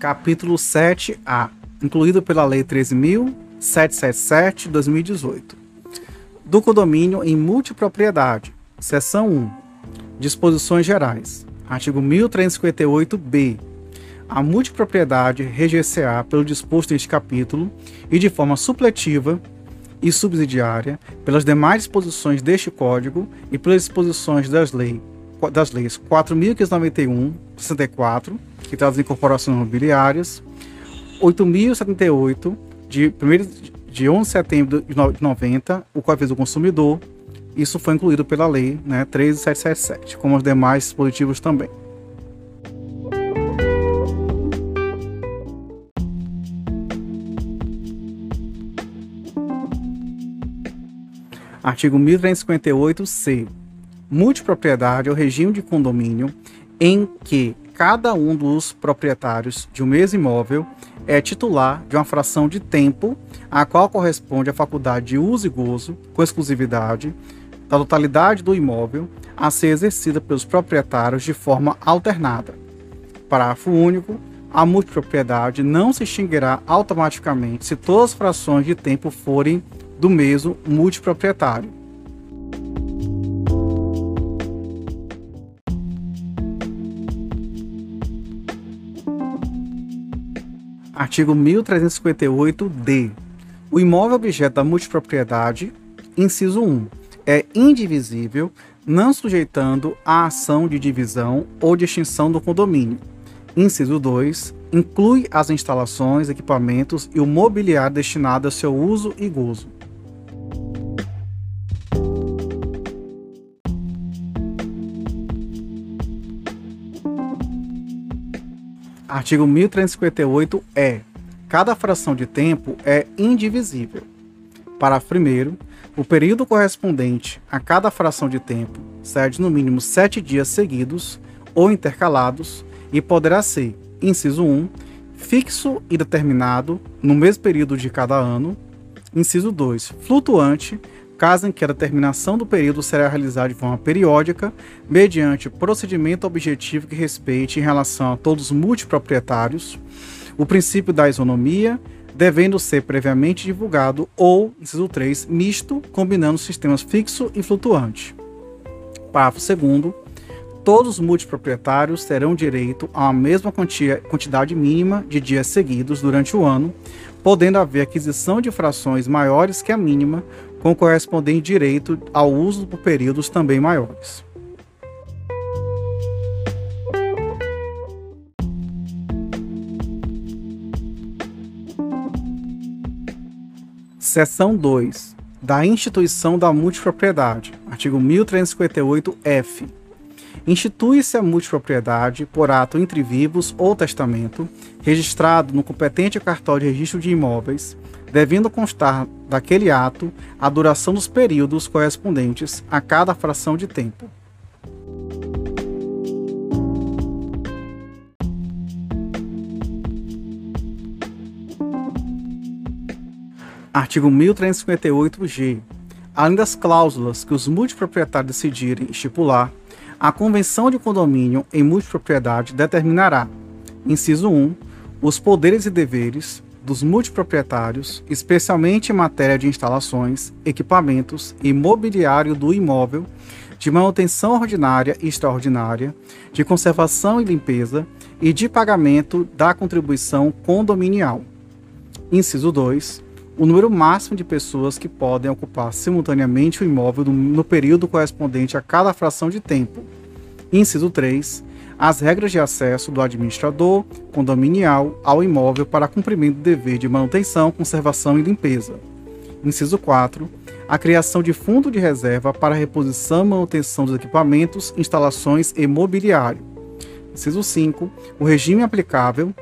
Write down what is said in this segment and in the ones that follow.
Capítulo 7A, incluído pela Lei 13.777/2018. Do condomínio em multipropriedade. Seção 1. Disposições gerais. Artigo 1358-B. A multipropriedade reger-se-á pelo disposto neste capítulo e de forma supletiva e subsidiária pelas demais disposições deste Código e pelas disposições das, lei, das leis 4.591, 64, que trazem incorporações imobiliárias, 8.078, de, 1 de 11 de setembro de 90, o Código do Consumidor. Isso foi incluído pela Lei né, 13777, como os demais dispositivos também. Artigo 1358-C. Multipropriedade é o regime de condomínio em que cada um dos proprietários de um mesmo imóvel é titular de uma fração de tempo a qual corresponde a faculdade de uso e gozo, com exclusividade, da totalidade do imóvel a ser exercida pelos proprietários de forma alternada. Parágrafo único. A multipropriedade não se extinguirá automaticamente se todas as frações de tempo forem do mesmo multiproprietário. Artigo 1358-D. O imóvel objeto da multipropriedade, inciso 1, é indivisível, não sujeitando à ação de divisão ou de extinção do condomínio. Inciso 2, inclui as instalações, equipamentos e o mobiliário destinado ao seu uso e gozo. Artigo 1358 é: cada fração de tempo é indivisível. Parágrafo primeiro, o período correspondente a cada fração de tempo será de no mínimo sete dias seguidos ou intercalados e poderá ser, inciso 1, fixo e determinado no mesmo período de cada ano, inciso 2, flutuante caso em que a determinação do período será realizada de forma periódica, mediante procedimento objetivo que respeite em relação a todos os multiproprietários o princípio da isonomia, devendo ser previamente divulgado, ou, inciso 3, misto, combinando sistemas fixo e flutuante. Parágrafo 2 todos os multiproprietários terão direito uma mesma quantia, quantidade mínima de dias seguidos durante o ano, podendo haver aquisição de frações maiores que a mínima, com correspondente direito ao uso por períodos também maiores. Seção 2. Da instituição da multipropriedade. Artigo 1358-F. Institui-se a multipropriedade por ato entre vivos ou testamento, registrado no competente cartório de registro de imóveis, devendo constar daquele ato a duração dos períodos correspondentes a cada fração de tempo. Artigo 1358-G. Além das cláusulas que os multiproprietários decidirem estipular, a Convenção de Condomínio em Multipropriedade determinará, inciso 1, os poderes e deveres, dos multiproprietários, especialmente em matéria de instalações, equipamentos e mobiliário do imóvel, de manutenção ordinária e extraordinária, de conservação e limpeza e de pagamento da contribuição condominial. Inciso 2. O número máximo de pessoas que podem ocupar simultaneamente o imóvel no período correspondente a cada fração de tempo. Inciso 3 as regras de acesso do administrador condominial ao imóvel para cumprimento do dever de manutenção, conservação e limpeza. Inciso 4. A criação de fundo de reserva para reposição e manutenção dos equipamentos, instalações e mobiliário. Inciso 5. O regime aplicável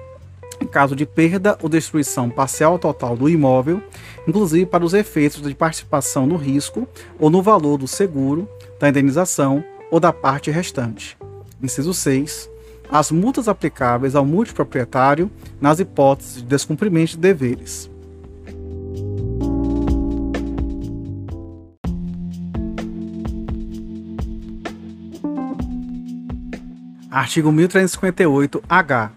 em caso de perda ou destruição parcial ou total do imóvel, inclusive para os efeitos de participação no risco ou no valor do seguro, da indenização ou da parte restante. Inciso 6. As multas aplicáveis ao multiproprietário nas hipóteses de descumprimento de deveres. Artigo 1358-H.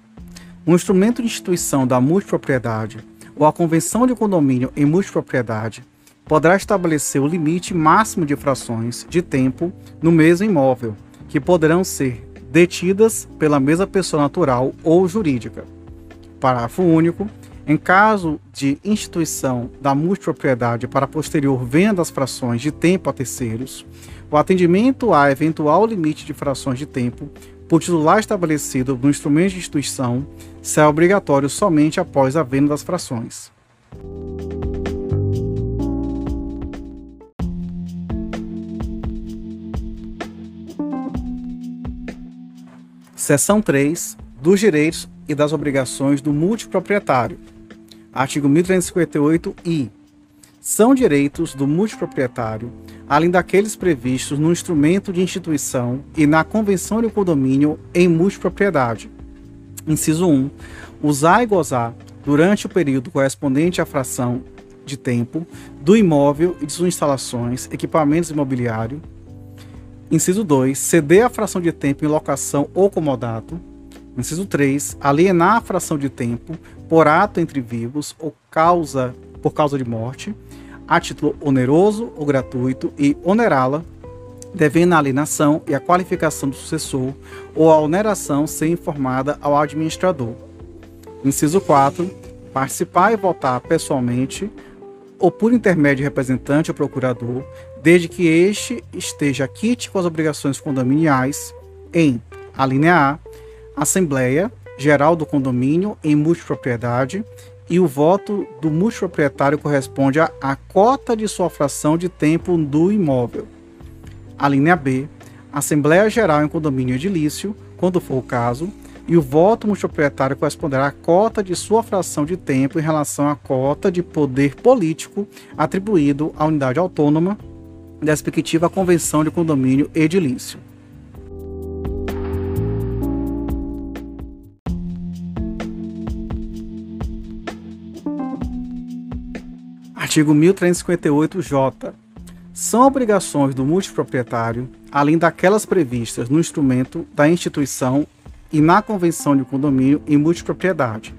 um instrumento de instituição da multipropriedade ou a convenção de condomínio em multipropriedade poderá estabelecer o limite máximo de frações de tempo no mesmo imóvel, que poderão ser detidas pela mesma pessoa natural ou jurídica. Parágrafo único. Em caso de instituição da multipropriedade para posterior venda das frações de tempo a terceiros, o atendimento a eventual limite de frações de tempo por titular estabelecido no instrumento de instituição será obrigatório somente após a venda das frações. Seção 3 dos direitos e das obrigações do multiproprietário. Artigo 1358-I. São direitos do multiproprietário, além daqueles previstos no instrumento de instituição e na convenção de condomínio em multipropriedade. Inciso 1. Usar e gozar, durante o período correspondente à fração de tempo, do imóvel e de suas instalações, equipamentos imobiliários. Inciso 2. Ceder a fração de tempo em locação ou comodato. Inciso 3. Alienar a fração de tempo por ato entre vivos ou causa por causa de morte, a título oneroso ou gratuito e onerá-la, devendo a alienação e a qualificação do sucessor ou a oneração ser informada ao administrador. Inciso 4. Participar e votar pessoalmente ou por intermédio de representante ou procurador, desde que este esteja quite com as obrigações condominiais em a linha A, Assembleia Geral do Condomínio em multipropriedade e o voto do multiproprietário corresponde à, à cota de sua fração de tempo do imóvel. A linha B, Assembleia Geral em condomínio edilício, quando for o caso, e o voto multiproprietário corresponderá à cota de sua fração de tempo em relação à cota de poder político atribuído à unidade autônoma da respectiva convenção de condomínio edilício. Artigo 1358-J. São obrigações do multiproprietário, além daquelas previstas no instrumento da instituição e na convenção de condomínio em multipropriedade.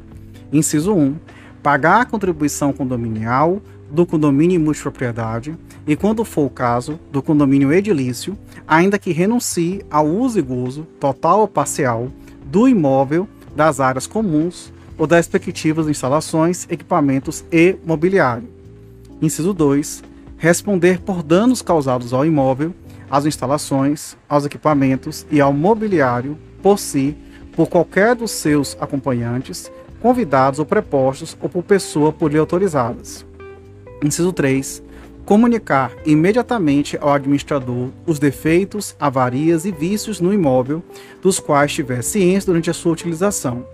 Inciso 1. Pagar a contribuição condominial do condomínio em multipropriedade e, quando for o caso, do condomínio edilício, ainda que renuncie ao uso e gozo, total ou parcial, do imóvel, das áreas comuns ou das respectivas instalações, equipamentos e mobiliário. Inciso 2. Responder por danos causados ao imóvel, às instalações, aos equipamentos e ao mobiliário por si, por qualquer dos seus acompanhantes, convidados ou prepostos ou por pessoa por lhe autorizadas. Inciso 3. Comunicar imediatamente ao administrador os defeitos, avarias e vícios no imóvel dos quais tiver ciência durante a sua utilização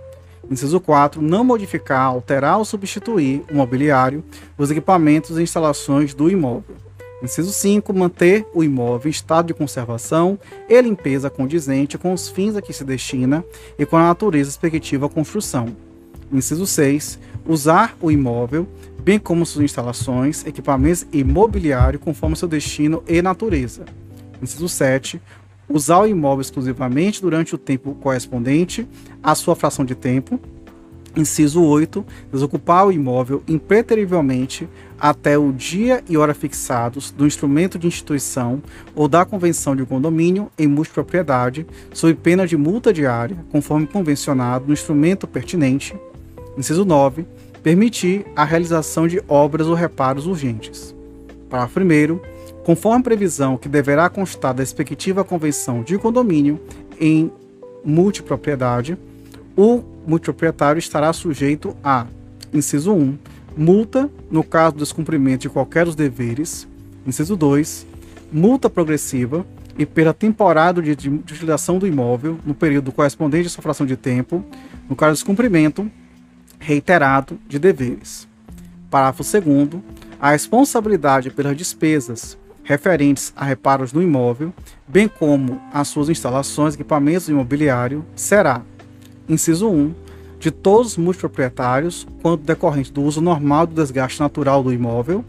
Inciso 4. Não modificar, alterar ou substituir o mobiliário, os equipamentos e instalações do imóvel. Inciso 5. Manter o imóvel em estado de conservação e limpeza condizente com os fins a que se destina e com a natureza respectiva à construção. Inciso 6. Usar o imóvel, bem como suas instalações, equipamentos e mobiliário conforme seu destino e natureza. Inciso 7 usar o imóvel exclusivamente durante o tempo correspondente à sua fração de tempo. Inciso 8. Desocupar o imóvel impreterivelmente até o dia e hora fixados do instrumento de instituição ou da convenção de condomínio em multipropriedade, sob pena de multa diária, conforme convencionado no instrumento pertinente. Inciso 9. Permitir a realização de obras ou reparos urgentes. Parágrafo 1 conforme a previsão que deverá constar da respectiva convenção de condomínio em multipropriedade, o multiproprietário estará sujeito a, inciso 1, multa no caso do descumprimento de qualquer dos deveres, inciso 2, multa progressiva e pela temporada de utilização do imóvel no período correspondente à sua fração de tempo, no caso do descumprimento reiterado de deveres. Parágrafo 2 a responsabilidade pelas despesas referentes a reparos no imóvel, bem como as suas instalações, equipamentos e imobiliário, será, inciso 1, de todos os multiproprietários, quando decorrente do uso normal do desgaste natural do imóvel,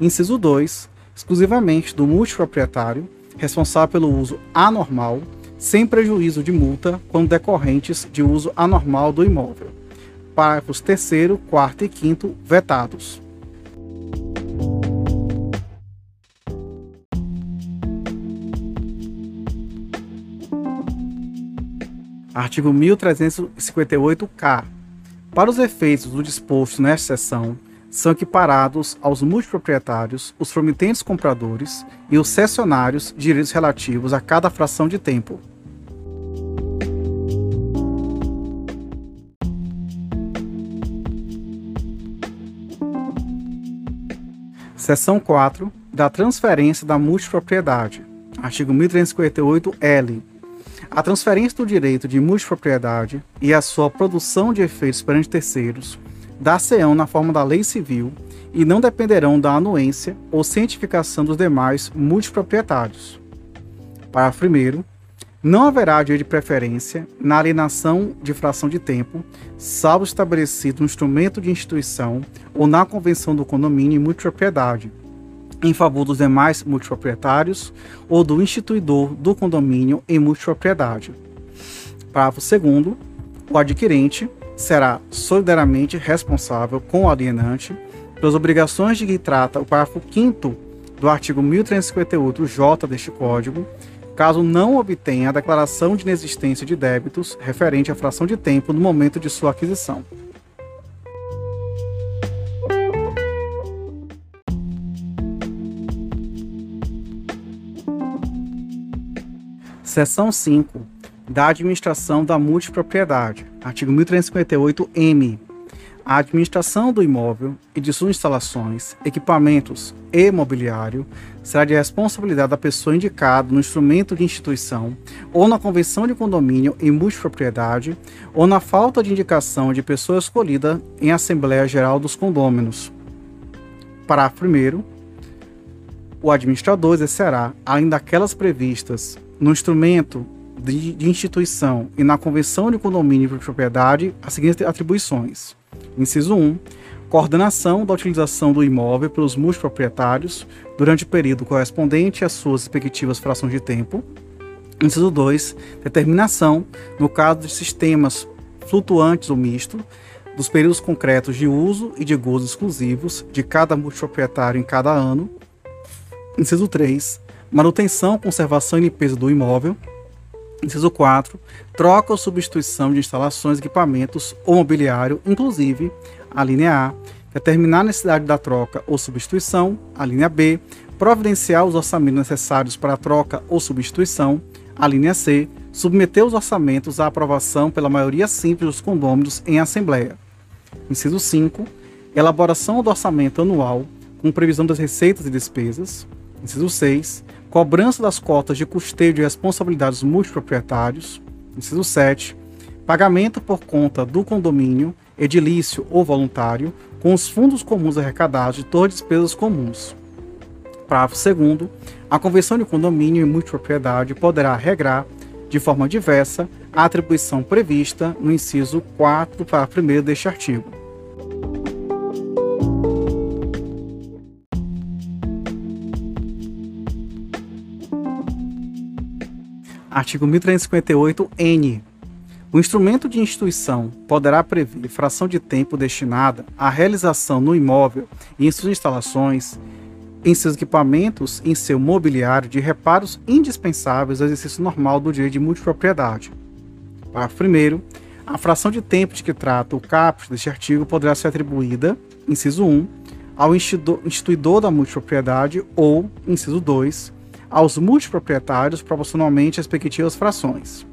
inciso 2, exclusivamente do multiproprietário, responsável pelo uso anormal, sem prejuízo de multa, quando decorrentes de uso anormal do imóvel. Parágrafos 3, 4 e 5 vetados. Artigo 1358-K. Para os efeitos do disposto nesta seção, são equiparados aos multiproprietários, os promitentes compradores e os cessionários direitos relativos a cada fração de tempo. Seção 4 da transferência da multipropriedade. Artigo 1358-L a transferência do direito de multipropriedade e a sua produção de efeitos perante terceiros dar-se-ão na forma da lei civil e não dependerão da anuência ou cientificação dos demais multiproprietários. Parágrafo 1. Não haverá direito de preferência na alienação de fração de tempo, salvo estabelecido no instrumento de instituição ou na convenção do condomínio e multipropriedade, em favor dos demais multiproprietários ou do instituidor do condomínio em multipropriedade. Parágrafo 2 o adquirente será solidariamente responsável com o alienante pelas obrigações de que trata o parágrafo 5 do artigo 1358-J deste Código, caso não obtenha a declaração de inexistência de débitos referente à fração de tempo no momento de sua aquisição. Seção 5 da administração da multipropriedade. Artigo 1358-M. A administração do imóvel e de suas instalações, equipamentos e mobiliário será de responsabilidade da pessoa indicada no instrumento de instituição ou na convenção de condomínio em multipropriedade ou na falta de indicação de pessoa escolhida em Assembleia Geral dos Condôminos. Parágrafo 1 o administrador exercerá, além daquelas previstas no instrumento de, instituição e na convenção de condomínio de propriedade as seguintes atribuições. Inciso 1. Coordenação da utilização do imóvel pelos multiproprietários durante o período correspondente às suas respectivas frações de tempo. Inciso 2. Determinação, no caso de sistemas flutuantes ou misto, dos períodos concretos de uso e de gozo exclusivos de cada multiproprietário em cada ano. Inciso 3 manutenção, conservação e limpeza do imóvel. Inciso 4. Troca ou substituição de instalações, equipamentos ou mobiliário, inclusive a linha A. Determinar a necessidade da troca ou substituição, a linha B. Providenciar os orçamentos necessários para a troca ou substituição, a linha C. Submeter os orçamentos à aprovação pela maioria simples dos condôminos em assembleia. Inciso 5. Elaboração do orçamento anual com previsão das receitas e despesas. Inciso 6 cobrança das cotas de custeio de responsabilidades multiproprietários. Inciso 7. Pagamento por conta do condomínio, edilício ou voluntário, com os fundos comuns arrecadados de todas as despesas comuns. Parágrafo 2. A convenção de condomínio e multipropriedade poderá regrar, de forma diversa, a atribuição prevista no inciso 4 do parágrafo 1 deste artigo. Artigo 1358-N. O instrumento de instituição poderá prever fração de tempo destinada à realização no imóvel e em suas instalações, em seus equipamentos e em seu mobiliário de reparos indispensáveis ao exercício normal do direito de multipropriedade. Parágrafo 1. A fração de tempo de que trata o caput deste artigo poderá ser atribuída, inciso 1, ao instituidor da multipropriedade ou, inciso 2, aos multiproprietários proporcionalmente às respectivas frações.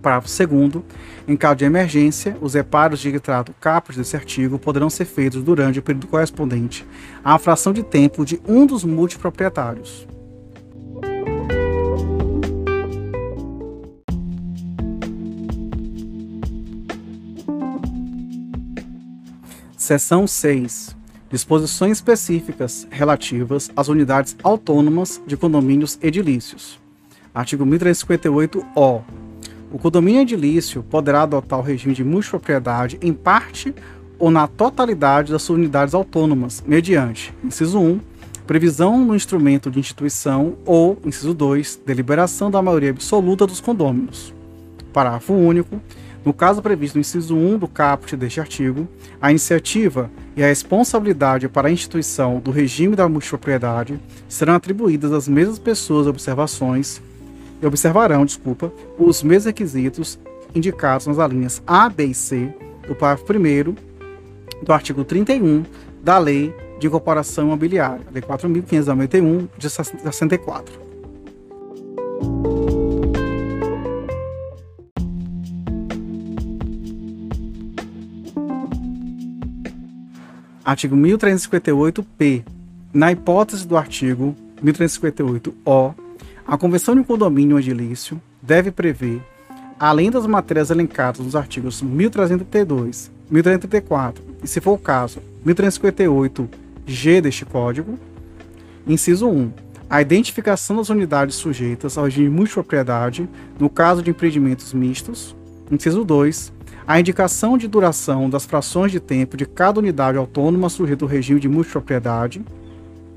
Parágrafo 2 Em caso de emergência, os reparos de que trata o caput desse artigo poderão ser feitos durante o período correspondente à fração de tempo de um dos multiproprietários. Seção 6 disposições específicas relativas às unidades autônomas de condomínios edilícios. Artigo 1358-O. O condomínio edilício poderá adotar o regime de multipropriedade em parte ou na totalidade das suas unidades autônomas, mediante, inciso 1, previsão no instrumento de instituição ou, inciso 2, deliberação da maioria absoluta dos condôminos. Parágrafo único No caso previsto no inciso 1 do caput deste artigo, a iniciativa e a responsabilidade para a instituição do regime da multipropriedade serão atribuídas às mesmas pessoas observações e observarão, desculpa, os mesmos requisitos indicados nas alíneas A, B e C do parágrafo 1 do artigo 31 da Lei de Incorporação Imobiliária, Lei 4.591 de 64. Artigo 1358-P. Na hipótese do artigo 1358-O, a Convenção de Condomínio Edilício deve prever, além das matérias elencadas nos artigos 1332, 1334 e, se for o caso, 1358-G deste Código, inciso 1, a identificação das unidades sujeitas ao regime de multipropriedade no caso de empreendimentos mistos, inciso 2, a indicação de duração das frações de tempo de cada unidade autônoma sujeita ao regime de multipropriedade.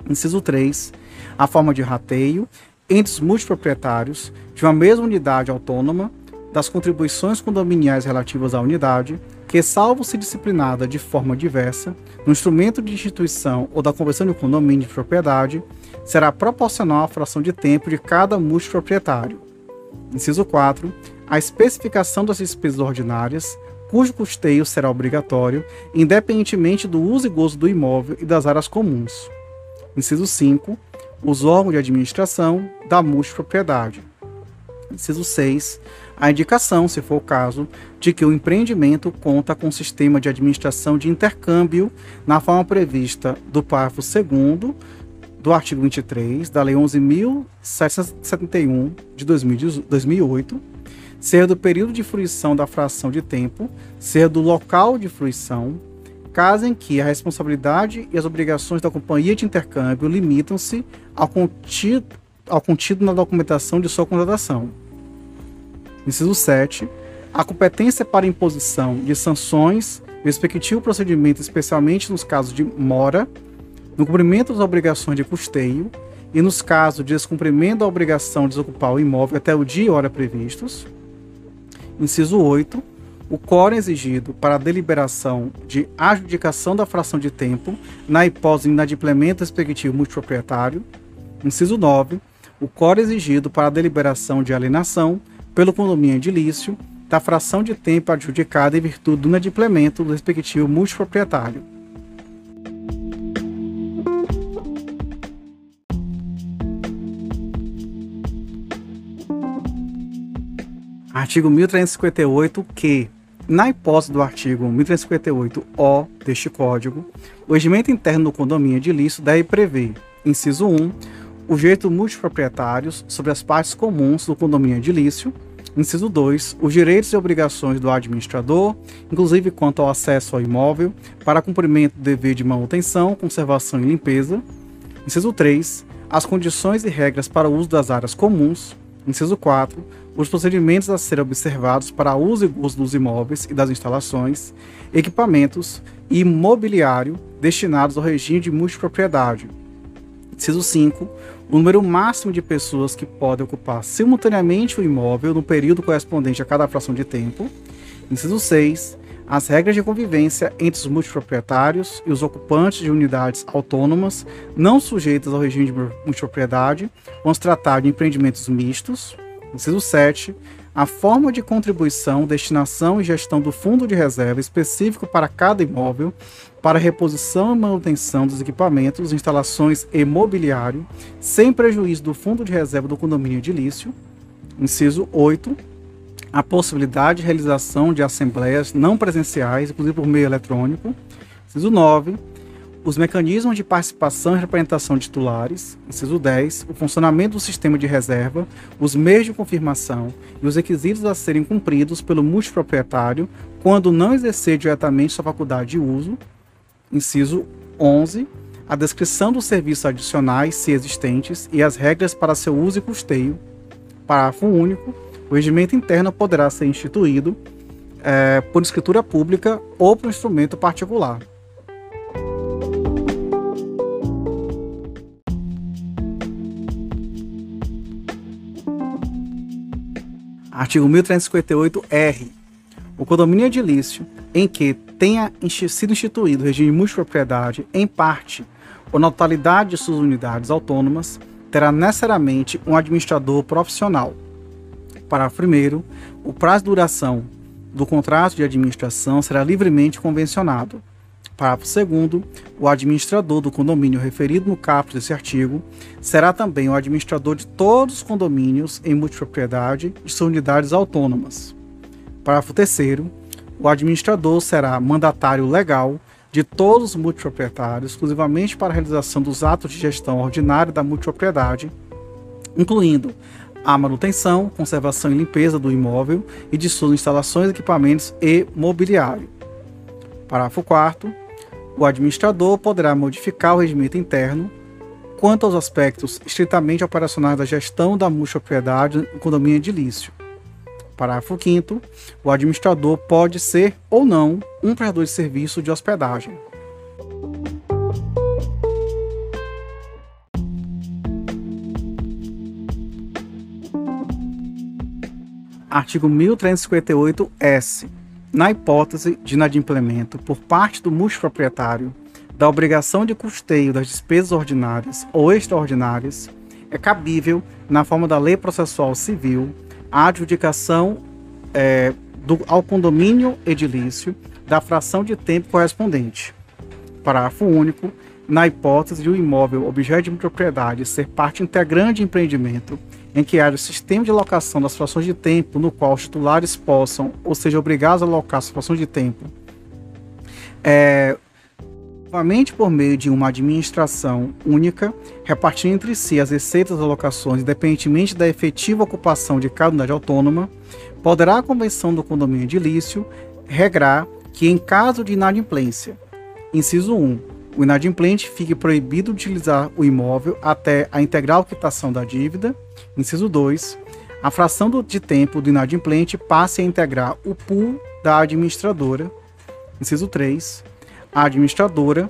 Inciso 3. A forma de rateio entre os multiproprietários de uma mesma unidade autônoma das contribuições condominiais relativas à unidade, que, salvo se disciplinada de forma diversa, no instrumento de instituição ou da conversão de condomínio de propriedade, será proporcional à fração de tempo de cada multiproprietário. Inciso 4 a especificação das despesas ordinárias, cujo custeio será obrigatório, independentemente do uso e gozo do imóvel e das áreas comuns. Inciso 5. Os órgãos de administração da multipropriedade. Inciso 6. A indicação, se for o caso, de que o empreendimento conta com sistema de administração de intercâmbio na forma prevista do parágrafo 2 do artigo 23 da Lei 11.771 de 2008 ser do período de fruição da fração de tempo, ser do local de fruição, caso em que a responsabilidade e as obrigações da companhia de intercâmbio limitam-se ao contido, ao contido na documentação de sua contratação. Inciso 7. A competência para imposição de sanções respectivo procedimento, especialmente nos casos de mora, no cumprimento das obrigações de custeio e nos casos de descumprimento da obrigação de desocupar o imóvel até o dia e hora previstos. Inciso 8. O quórum exigido para a deliberação de adjudicação da fração de tempo na hipótese de inadimplemento respectivo multiproprietário. Inciso 9. O quórum exigido para a deliberação de alienação pelo condomínio edilício da fração de tempo adjudicada em virtude do inadimplemento do respectivo multiproprietário. Artigo 1358, que, na hipótese do artigo 1358-O deste Código, o regimento interno do condomínio edilício deve prever, inciso 1, os direitos multiproprietários sobre as partes comuns do condomínio edilício, inciso 2, os direitos e obrigações do administrador, inclusive quanto ao acesso ao imóvel, para cumprimento do dever de manutenção, conservação e limpeza, inciso 3, as condições e regras para o uso das áreas comuns, inciso 4, os procedimentos a serem observados para uso e uso dos imóveis e das instalações, equipamentos e mobiliário destinados ao regime de multipropriedade. Inciso 5. O número máximo de pessoas que podem ocupar simultaneamente o imóvel no período correspondente a cada fração de tempo. Inciso 6. As regras de convivência entre os multiproprietários e os ocupantes de unidades autônomas não sujeitas ao regime de multipropriedade, quando se tratar de empreendimentos mistos. Inciso 7. A forma de contribuição, destinação e gestão do fundo de reserva específico para cada imóvel, para reposição e manutenção dos equipamentos, instalações e mobiliário, sem prejuízo do fundo de reserva do condomínio edilício. Inciso 8. A possibilidade de realização de assembleias não presenciais, inclusive por meio eletrônico. Inciso 9 os mecanismos de participação e representação de titulares, inciso 10, o funcionamento do sistema de reserva, os meios de confirmação e os requisitos a serem cumpridos pelo multiproprietário quando não exercer diretamente sua faculdade de uso, inciso 11, a descrição dos serviços adicionais, se existentes, e as regras para seu uso e custeio. Parágrafo único. O regimento interno poderá ser instituído é, por escritura pública ou por instrumento particular. Artigo 1358-R. O condomínio edilício, em que tenha sido instituído o regime de multipropriedade em parte ou na totalidade de suas unidades autônomas, terá necessariamente um administrador profissional. Parágrafo 1. O prazo de duração do contrato de administração será livremente convencionado. Parágrafo 2. O administrador do condomínio referido no caput desse artigo será também o administrador de todos os condomínios em multipropriedade de suas unidades autônomas. Parágrafo 3. O administrador será mandatário legal de todos os multiproprietários, exclusivamente para a realização dos atos de gestão ordinária da multipropriedade, incluindo a manutenção, conservação e limpeza do imóvel e de suas instalações, equipamentos e mobiliário. Parágrafo 4 o administrador poderá modificar o regimento interno quanto aos aspectos estritamente operacionais da gestão da multipropriedade no condomínio edilício. Parágrafo 5 o administrador pode ser ou não um prestador de serviço de hospedagem. Artigo 1358-S na hipótese de inadimplemento por parte do multiproprietário da obrigação de custeio das despesas ordinárias ou extraordinárias, é cabível, na forma da lei processual civil, a adjudicação é, do, ao condomínio edilício da fração de tempo correspondente. Parágrafo único. Na hipótese de o um imóvel objeto de propriedade ser parte integrante de empreendimento em que haja sistema de alocação das frações de tempo no qual os titulares possam, ou seja, obrigados a alocar as frações de tempo, é, novamente por meio de uma administração única, repartindo entre si as receitas das alocações, independentemente da efetiva ocupação de cada unidade autônoma, poderá a Convenção do Condomínio Edilício regrar que, em caso de inadimplência, inciso 1, o inadimplente fique proibido de utilizar o imóvel até a integral quitação da dívida. Inciso 2. A fração do, de tempo do inadimplente passe a integrar o pool da administradora. Inciso 3. A administradora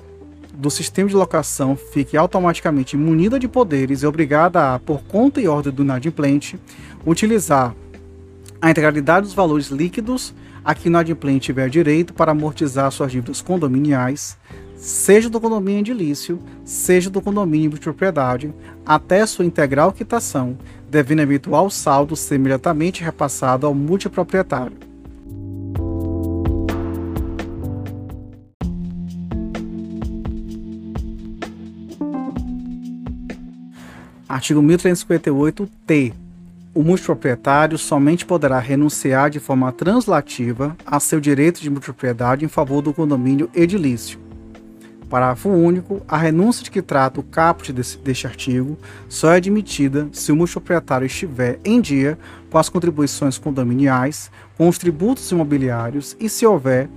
do sistema de locação fique automaticamente munida de poderes e obrigada a, por conta e ordem do inadimplente, utilizar a integralidade dos valores líquidos a que o inadimplente tiver direito para amortizar suas dívidas condominiais, seja do condomínio edilício, seja do condomínio de propriedade, até sua integral quitação, devendo eventual saldo ser imediatamente repassado ao multiproprietário. Artigo 1358-T. O multiproprietário somente poderá renunciar de forma translativa a seu direito de multipropriedade em favor do condomínio edilício Parágrafo único. A renúncia de que trata o caput desse, deste artigo só é admitida se o multiproprietário estiver em dia com as contribuições condominiais, com os tributos imobiliários e se houver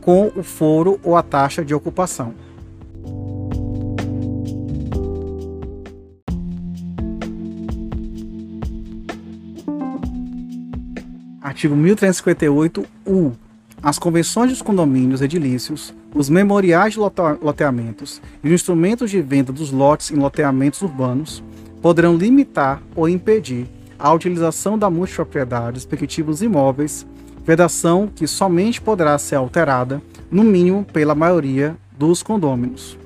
com o foro ou a taxa de ocupação. Artigo 1358-U as convenções dos condomínios edilícios, os memoriais de loteamentos e os instrumentos de venda dos lotes em loteamentos urbanos poderão limitar ou impedir a utilização da multipropriedade dos respectivos imóveis, vedação que somente poderá ser alterada, no mínimo pela maioria dos condôminos.